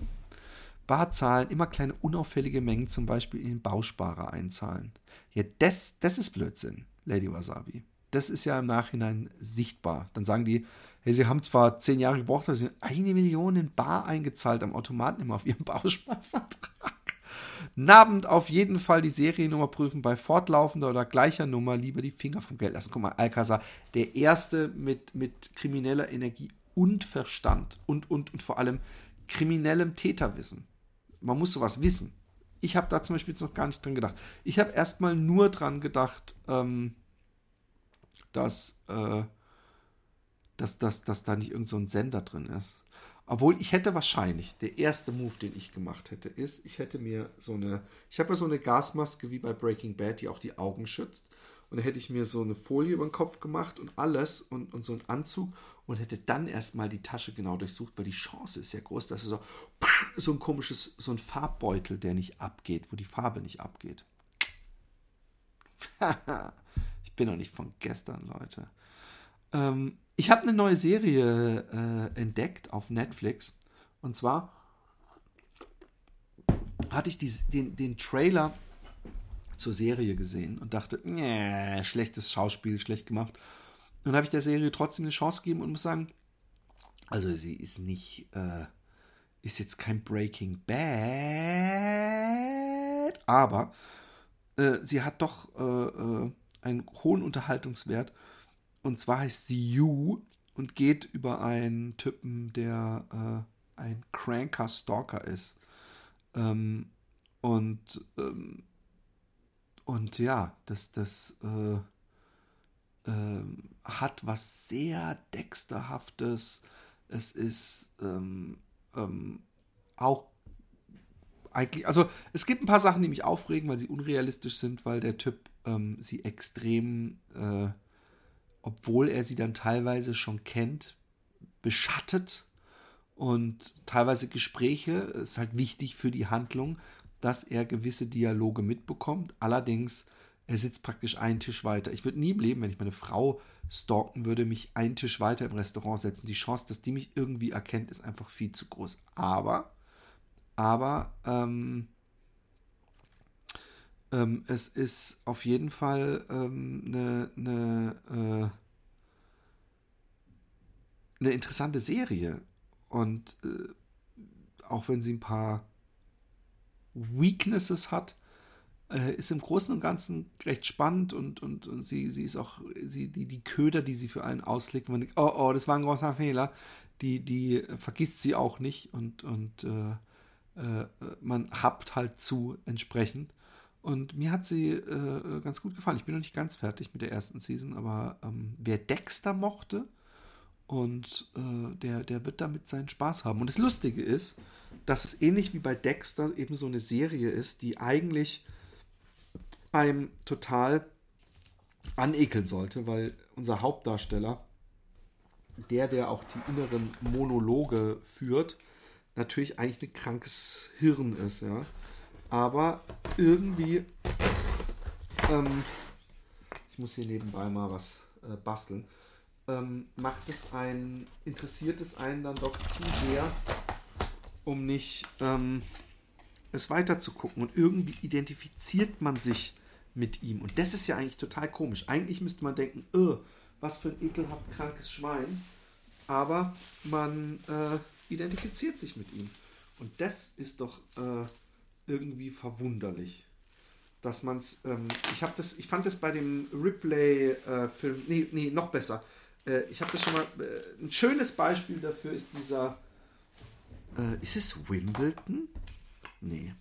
Bar zahlen, immer kleine unauffällige Mengen zum Beispiel in den Bausparer einzahlen. Ja, das, das ist Blödsinn, Lady Wasabi. Das ist ja im Nachhinein sichtbar. Dann sagen die, hey, sie haben zwar zehn Jahre gebraucht, aber sie haben eine Million in Bar eingezahlt am Automaten immer auf ihrem *laughs* Bausparvertrag. Nabend auf jeden Fall die Seriennummer prüfen, bei fortlaufender oder gleicher Nummer lieber die Finger vom Geld lassen. Guck mal, Alcazar, der erste mit, mit krimineller Energie und Verstand und, und, und vor allem kriminellem Täterwissen. Man muss sowas wissen. Ich habe da zum Beispiel jetzt noch gar nicht dran gedacht. Ich habe erstmal nur dran gedacht, ähm, dass äh, dass, dass, dass da nicht irgend so ein Sender drin ist. Obwohl ich hätte wahrscheinlich, der erste Move, den ich gemacht hätte, ist, ich hätte mir so eine, ich habe ja so eine Gasmaske wie bei Breaking Bad, die auch die Augen schützt. Und da hätte ich mir so eine Folie über den Kopf gemacht und alles und, und so einen Anzug und hätte dann erstmal die Tasche genau durchsucht, weil die Chance ist ja groß, dass es so, so ein komisches, so ein Farbbeutel, der nicht abgeht, wo die Farbe nicht abgeht. *laughs* bin noch nicht von gestern, Leute. Ähm, ich habe eine neue Serie äh, entdeckt auf Netflix. Und zwar hatte ich die, den, den Trailer zur Serie gesehen und dachte, schlechtes Schauspiel, schlecht gemacht. Und dann habe ich der Serie trotzdem eine Chance gegeben und muss sagen, also sie ist nicht, äh, ist jetzt kein Breaking Bad, aber äh, sie hat doch äh, äh einen hohen Unterhaltungswert und zwar heißt sie You und geht über einen Typen, der äh, ein cranker Stalker ist. Ähm, und, ähm, und ja, das, das äh, äh, hat was sehr Dexterhaftes. Es ist ähm, ähm, auch eigentlich, also es gibt ein paar Sachen, die mich aufregen, weil sie unrealistisch sind, weil der Typ ähm, sie extrem äh, obwohl er sie dann teilweise schon kennt, beschattet und teilweise Gespräche. Es ist halt wichtig für die Handlung, dass er gewisse Dialoge mitbekommt. Allerdings, er sitzt praktisch einen Tisch weiter. Ich würde nie im Leben, wenn ich meine Frau stalken würde, mich einen Tisch weiter im Restaurant setzen. Die Chance, dass die mich irgendwie erkennt, ist einfach viel zu groß. Aber, aber, ähm, ähm, es ist auf jeden Fall ähm, eine, eine, äh, eine interessante Serie. Und äh, auch wenn sie ein paar Weaknesses hat, äh, ist im Großen und Ganzen recht spannend und, und, und sie, sie ist auch, sie, die, die Köder, die sie für einen auslegt, man denkt, oh, oh, das war ein großer Fehler, die, die vergisst sie auch nicht und, und äh, äh man habt halt zu entsprechend. Und mir hat sie äh, ganz gut gefallen. Ich bin noch nicht ganz fertig mit der ersten Season, aber ähm, wer Dexter mochte und äh, der, der wird damit seinen Spaß haben. Und das Lustige ist, dass es ähnlich wie bei Dexter eben so eine Serie ist, die eigentlich einem total anekeln sollte, weil unser Hauptdarsteller, der, der auch die inneren Monologe führt, natürlich eigentlich ein krankes Hirn ist, ja aber irgendwie. Ähm, ich muss hier nebenbei mal was äh, basteln. Ähm, macht es einen, interessiert es einen dann doch zu sehr, um nicht ähm, es weiter zu gucken. Und irgendwie identifiziert man sich mit ihm. Und das ist ja eigentlich total komisch. Eigentlich müsste man denken, öh, was für ein ekelhaft krankes Schwein. Aber man äh, identifiziert sich mit ihm. Und das ist doch äh, irgendwie verwunderlich. Dass man es, ähm, ich habe das, ich fand das bei dem Ripley-Film, äh, nee, nee, noch besser. Äh, ich habe das schon mal, äh, ein schönes Beispiel dafür ist dieser, äh, ist es Wimbledon? Nee.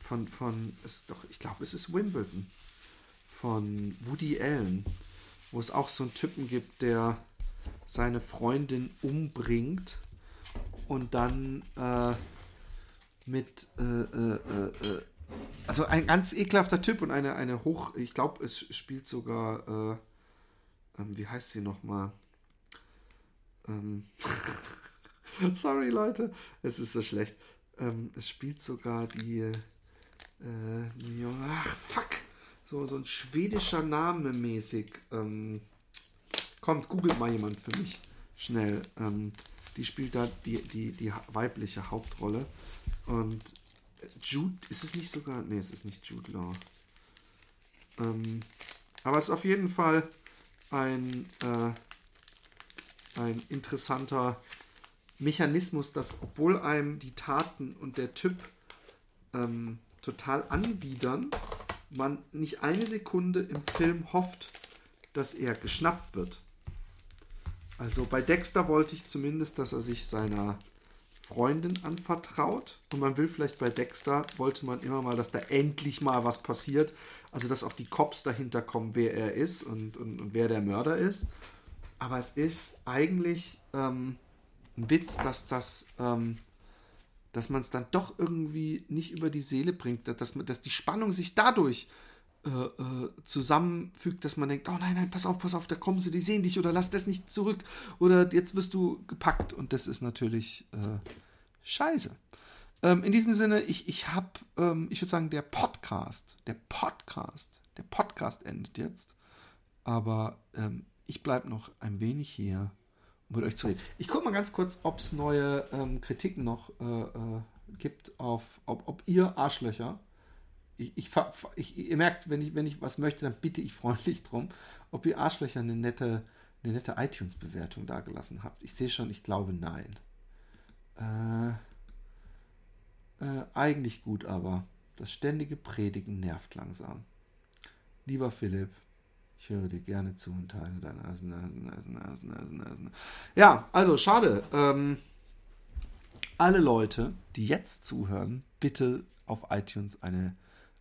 Von, von, ist doch, ich glaube, es ist Wimbledon. Von Woody Allen. Wo es auch so einen Typen gibt, der seine Freundin umbringt und dann äh, mit, äh, äh, äh, äh also ein ganz ekelhafter Typ und eine, eine hoch, ich glaube, es spielt sogar, äh, ähm, wie heißt sie nochmal? Ähm, *laughs* sorry Leute, es ist so schlecht. Ähm, es spielt sogar die, äh, ach fuck, so, so ein schwedischer Name mäßig. Ähm, kommt, googelt mal jemand für mich schnell. Ähm, die spielt da die, die, die weibliche Hauptrolle. Und Jude, ist es nicht sogar? Nee, es ist nicht Jude Law. Ähm, aber es ist auf jeden Fall ein, äh, ein interessanter Mechanismus, dass obwohl einem die Taten und der Typ ähm, total anwidern, man nicht eine Sekunde im Film hofft, dass er geschnappt wird. Also bei Dexter wollte ich zumindest, dass er sich seiner Freundin anvertraut. Und man will vielleicht bei Dexter, wollte man immer mal, dass da endlich mal was passiert. Also, dass auch die Cops dahinter kommen, wer er ist und, und, und wer der Mörder ist. Aber es ist eigentlich ähm, ein Witz, dass das. Ähm, dass man es dann doch irgendwie nicht über die Seele bringt, dass, dass die Spannung sich dadurch äh, äh, zusammenfügt, dass man denkt, oh nein, nein, pass auf, pass auf, da kommen sie, die sehen dich oder lass das nicht zurück oder jetzt wirst du gepackt und das ist natürlich äh, scheiße. Ähm, in diesem Sinne, ich, ich habe, ähm, ich würde sagen, der Podcast, der Podcast, der Podcast endet jetzt, aber ähm, ich bleibe noch ein wenig hier, um mit euch zu reden. Ich gucke mal ganz kurz, ob es neue ähm, Kritiken noch äh, äh, gibt, auf, ob, ob ihr Arschlöcher ich, ich, ich, ihr merkt, wenn ich, wenn ich was möchte, dann bitte ich freundlich drum, ob ihr Arschlöcher eine nette, eine nette iTunes-Bewertung dagelassen habt. Ich sehe schon, ich glaube nein. Äh, äh, eigentlich gut, aber das ständige Predigen nervt langsam. Lieber Philipp, ich höre dir gerne zu und teile deine Nasen, Nasen, Nasen, Nasen, Nasen, Nasen. Ja, also schade. Ähm, alle Leute, die jetzt zuhören, bitte auf iTunes eine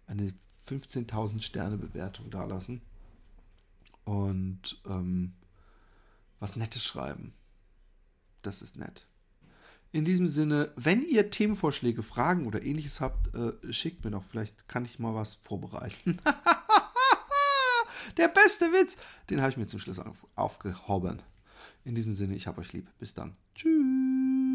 eine 15.000 Sterne Bewertung dalassen und ähm, was Nettes schreiben. Das ist nett. In diesem Sinne, wenn ihr Themenvorschläge, Fragen oder ähnliches habt, äh, schickt mir doch. Vielleicht kann ich mal was vorbereiten. *laughs* Der beste Witz! Den habe ich mir zum Schluss auf, aufgehoben. In diesem Sinne, ich habe euch lieb. Bis dann. Tschüss.